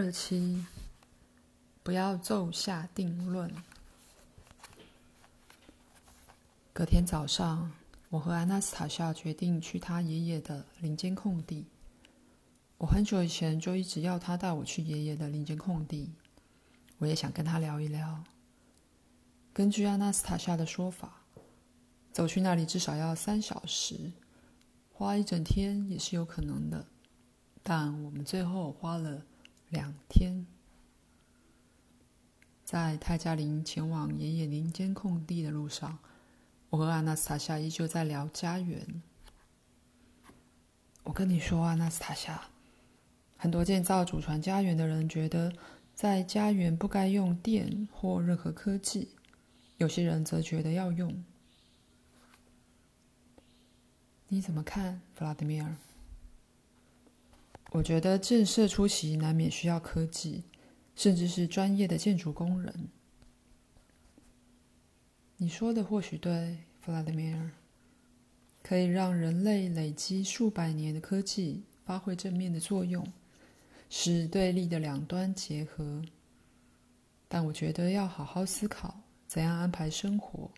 二七，不要骤下定论。隔天早上，我和安娜斯塔夏决定去他爷爷的林间空地。我很久以前就一直要他带我去爷爷的林间空地，我也想跟他聊一聊。根据安娜斯塔夏的说法，走去那里至少要三小时，花一整天也是有可能的。但我们最后花了两天，在泰加林前往爷爷林间空地的路上，我和阿纳斯塔夏依旧在聊家园。我跟你说，阿纳斯塔夏，很多建造祖传家园的人觉得，在家园不该用电或任何科技，有些人则觉得要用。你怎么看，弗拉德米尔？我觉得建设初期难免需要科技，甚至是专业的建筑工人。你说的或许对，弗拉德米尔，可以让人类累积数百年的科技发挥正面的作用，使对立的两端结合。但我觉得要好好思考怎样安排生活，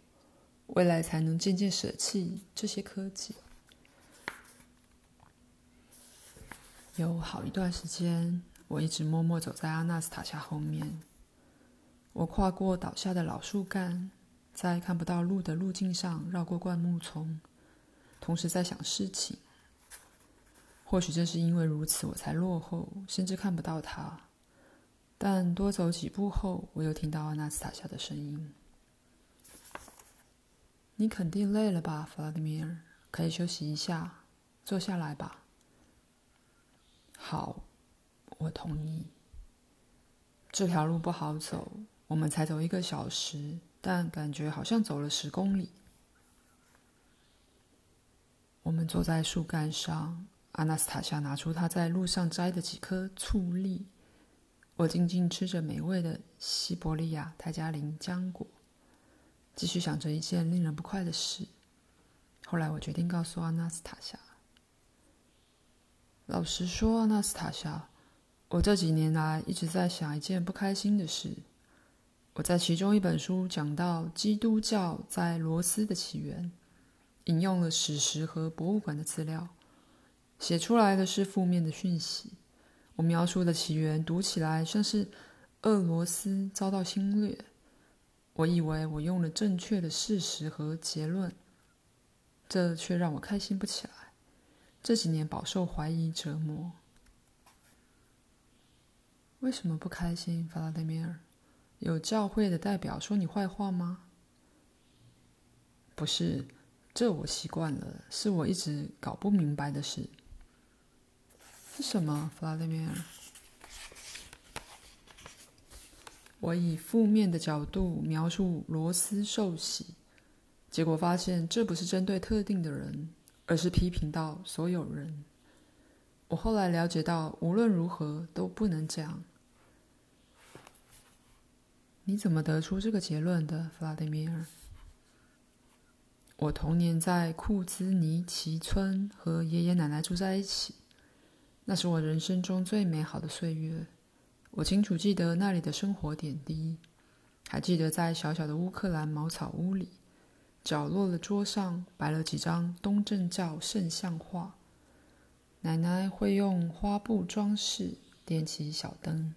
未来才能渐渐舍弃这些科技。有好一段时间，我一直默默走在阿纳斯塔夏后面。我跨过倒下的老树干，在看不到路的路径上绕过灌木丛，同时在想事情。或许正是因为如此，我才落后，甚至看不到他。但多走几步后，我又听到阿纳斯塔夏的声音：“你肯定累了吧，弗拉德米尔？可以休息一下，坐下来吧。”好，我同意。这条路不好走，我们才走一个小时，但感觉好像走了十公里。我们坐在树干上，阿纳斯塔夏拿出他在路上摘的几颗醋栗，我静静吃着美味的西伯利亚泰加林浆果，继续想着一件令人不快的事。后来我决定告诉阿纳斯塔夏。老实说，纳斯塔夏，我这几年来一直在想一件不开心的事。我在其中一本书讲到基督教在罗斯的起源，引用了史实和博物馆的资料，写出来的是负面的讯息。我描述的起源读起来像是俄罗斯遭到侵略。我以为我用了正确的事实和结论，这却让我开心不起来。这几年饱受怀疑折磨，为什么不开心，弗拉德米尔？有教会的代表说你坏话吗？不是，这我习惯了，是我一直搞不明白的事。是什么，弗拉德米尔？我以负面的角度描述罗斯受洗，结果发现这不是针对特定的人。而是批评到所有人。我后来了解到，无论如何都不能这样。你怎么得出这个结论的，弗拉迪米尔？我童年在库兹尼奇村和爷爷奶奶住在一起，那是我人生中最美好的岁月。我清楚记得那里的生活点滴，还记得在小小的乌克兰茅草屋里。角落的桌上摆了几张东正教圣像画，奶奶会用花布装饰，点起小灯。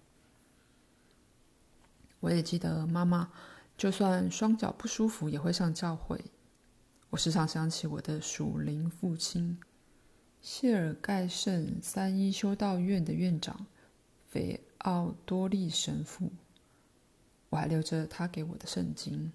我也记得妈妈，就算双脚不舒服也会上教会。我时常想起我的属灵父亲，谢尔盖圣三一修道院的院长，菲奥多利神父。我还留着他给我的圣经。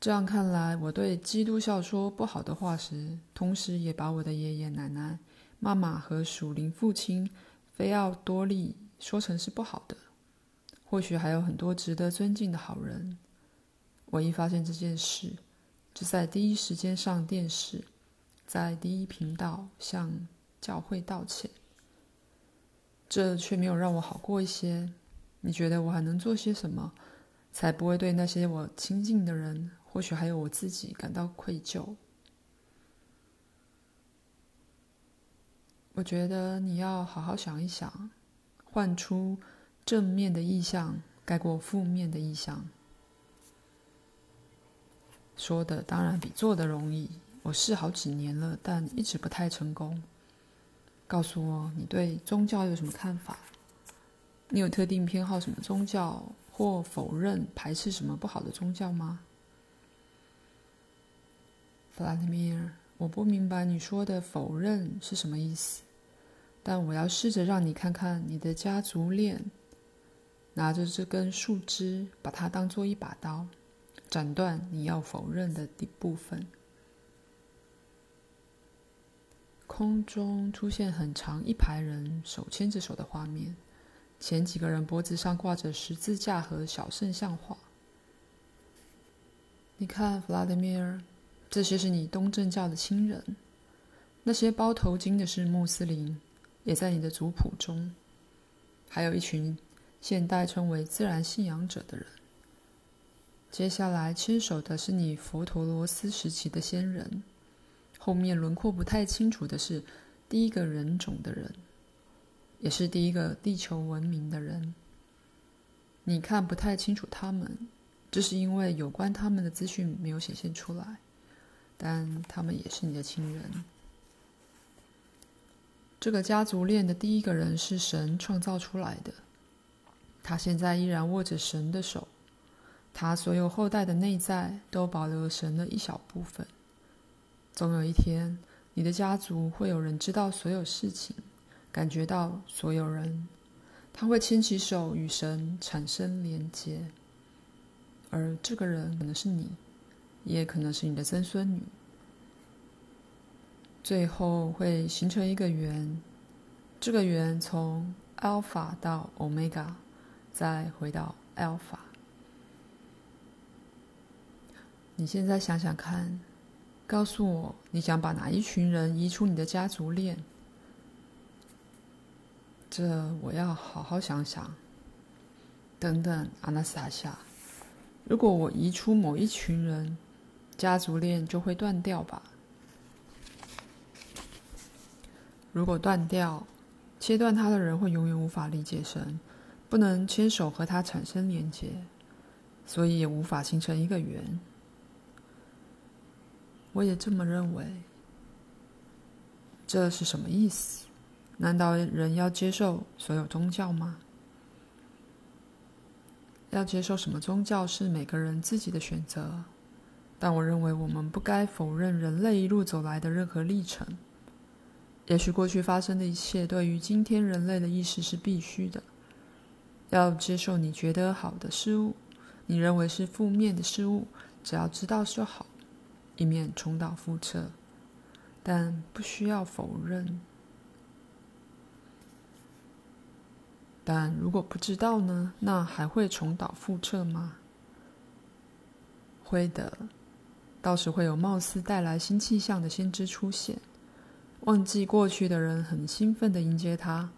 这样看来，我对基督教说不好的话时，同时也把我的爷爷奶奶、妈妈和属灵父亲菲奥多利说成是不好的。或许还有很多值得尊敬的好人。我一发现这件事，就在第一时间上电视，在第一频道向教会道歉。这却没有让我好过一些。你觉得我还能做些什么，才不会对那些我亲近的人？或许还有我自己感到愧疚。我觉得你要好好想一想，换出正面的意象，盖过负面的意象。说的当然比做的容易。我试好几年了，但一直不太成功。告诉我，你对宗教有什么看法？你有特定偏好什么宗教，或否认、排斥什么不好的宗教吗？弗拉迪米尔，我不明白你说的否认是什么意思，但我要试着让你看看你的家族链，拿着这根树枝，把它当做一把刀。斩断你要否认的一部分。空中出现很长一排人手牵着手的画面，前几个人脖子上挂着十字架和小圣像画。你看，弗拉德米尔，这些是你东正教的亲人。那些包头巾的是穆斯林，也在你的族谱中。还有一群现代称为自然信仰者的人。接下来牵手的是你佛陀罗斯时期的先人，后面轮廓不太清楚的是第一个人种的人，也是第一个地球文明的人。你看不太清楚他们，这是因为有关他们的资讯没有显现出来，但他们也是你的亲人。这个家族链的第一个人是神创造出来的，他现在依然握着神的手。他所有后代的内在都保留了神的一小部分。总有一天，你的家族会有人知道所有事情，感觉到所有人，他会牵起手与神产生连接。而这个人可能是你，也可能是你的曾孙女。最后会形成一个圆，这个圆从 Alpha 到 Omega，再回到 Alpha。你现在想想看，告诉我，你想把哪一群人移出你的家族链？这我要好好想想。等等，阿纳斯塔夏，如果我移出某一群人，家族链就会断掉吧？如果断掉，切断他的人会永远无法理解神，不能牵手和他产生连结，所以也无法形成一个圆。我也这么认为。这是什么意思？难道人要接受所有宗教吗？要接受什么宗教是每个人自己的选择，但我认为我们不该否认人类一路走来的任何历程。也许过去发生的一切对于今天人类的意识是必须的。要接受你觉得好的事物，你认为是负面的事物，只要知道就好。以免重蹈覆辙，但不需要否认。但如果不知道呢？那还会重蹈覆辙吗？会的，到时会有貌似带来新气象的先知出现。忘记过去的人很兴奋地迎接他，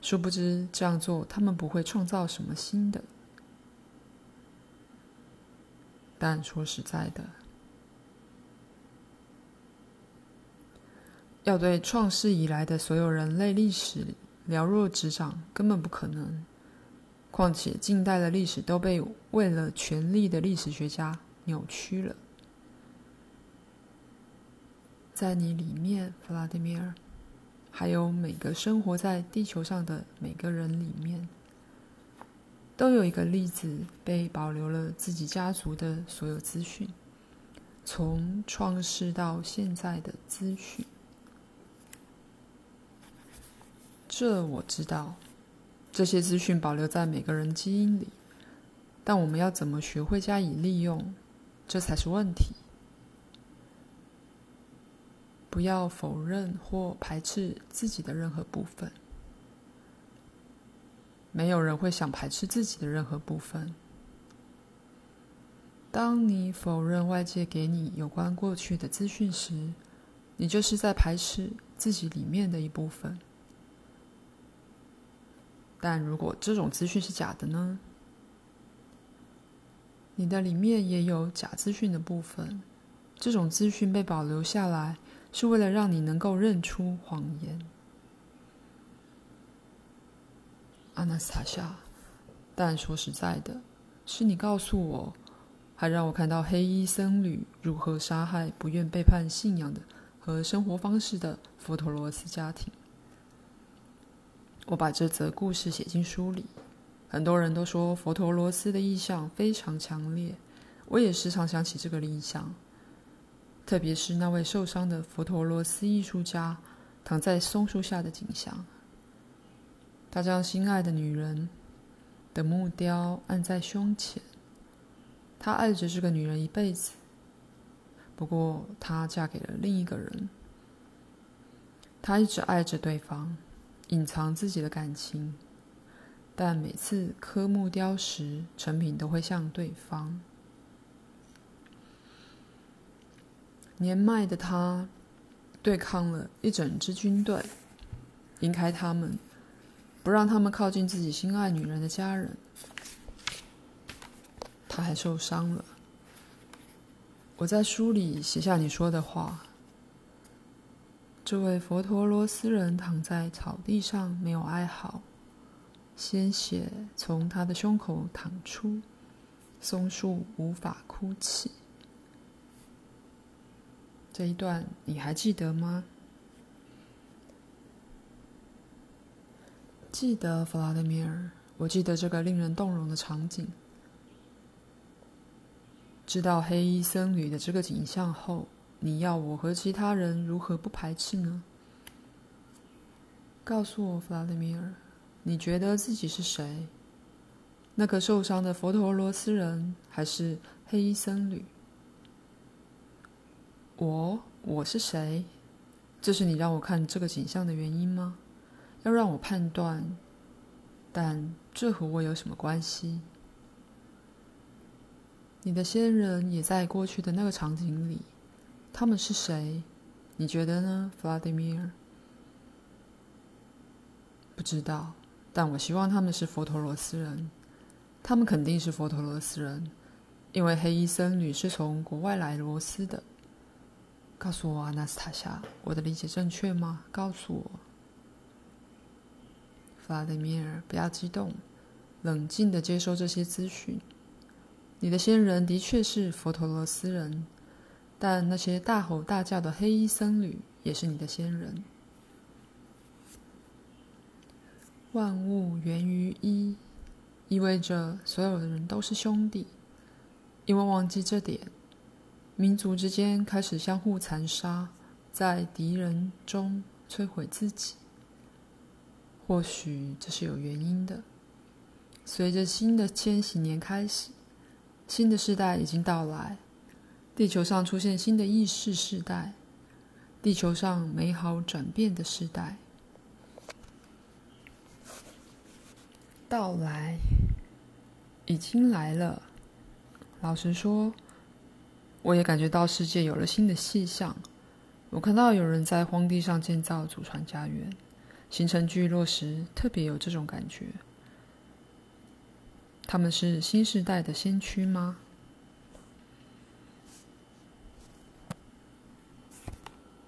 殊不知这样做他们不会创造什么新的。但说实在的。要对创世以来的所有人类历史了若指掌，根本不可能。况且近代的历史都被为了权力的历史学家扭曲了。在你里面，弗拉迪米尔，还有每个生活在地球上的每个人里面，都有一个粒子被保留了自己家族的所有资讯，从创世到现在的资讯。这我知道，这些资讯保留在每个人基因里，但我们要怎么学会加以利用，这才是问题。不要否认或排斥自己的任何部分。没有人会想排斥自己的任何部分。当你否认外界给你有关过去的资讯时，你就是在排斥自己里面的一部分。但如果这种资讯是假的呢？你的里面也有假资讯的部分。这种资讯被保留下来，是为了让你能够认出谎言。阿纳斯塔夏。但说实在的，是你告诉我，还让我看到黑衣僧侣如何杀害不愿背叛信仰的和生活方式的佛陀罗斯家庭。我把这则故事写进书里，很多人都说佛陀罗斯的意象非常强烈，我也时常想起这个意象，特别是那位受伤的佛陀罗斯艺术家躺在松树下的景象。他将心爱的女人的木雕按在胸前，他爱着这个女人一辈子。不过，她嫁给了另一个人，他一直爱着对方。隐藏自己的感情，但每次刻木雕时，成品都会向对方。年迈的他对抗了一整支军队，引开他们，不让他们靠近自己心爱女人的家人。他还受伤了。我在书里写下你说的话。这位佛陀罗斯人躺在草地上，没有哀嚎，鲜血从他的胸口淌出，松树无法哭泣。这一段你还记得吗？记得，弗拉德米尔，我记得这个令人动容的场景。知道黑衣僧侣的这个景象后。你要我和其他人如何不排斥呢？告诉我，弗拉德米尔，你觉得自己是谁？那个受伤的佛陀罗斯人，还是黑衣僧侣？我，我是谁？这是你让我看这个景象的原因吗？要让我判断？但这和我有什么关系？你的先人也在过去的那个场景里。他们是谁？你觉得呢，弗拉德米尔？不知道，但我希望他们是佛陀罗斯人。他们肯定是佛陀罗斯人，因为黑衣僧侣是从国外来罗斯的。告诉我，阿纳斯塔夏，我的理解正确吗？告诉我，弗拉德米尔，不要激动，冷静地接受这些资讯。你的先人的确是佛陀罗斯人。但那些大吼大叫的黑衣僧侣也是你的先人。万物源于一，意味着所有的人都是兄弟。因为忘记这点，民族之间开始相互残杀，在敌人中摧毁自己。或许这是有原因的。随着新的千禧年开始，新的世代已经到来。地球上出现新的意识世代，地球上美好转变的时代到来，已经来了。老实说，我也感觉到世界有了新的气象。我看到有人在荒地上建造祖传家园，形成聚落时特别有这种感觉。他们是新时代的先驱吗？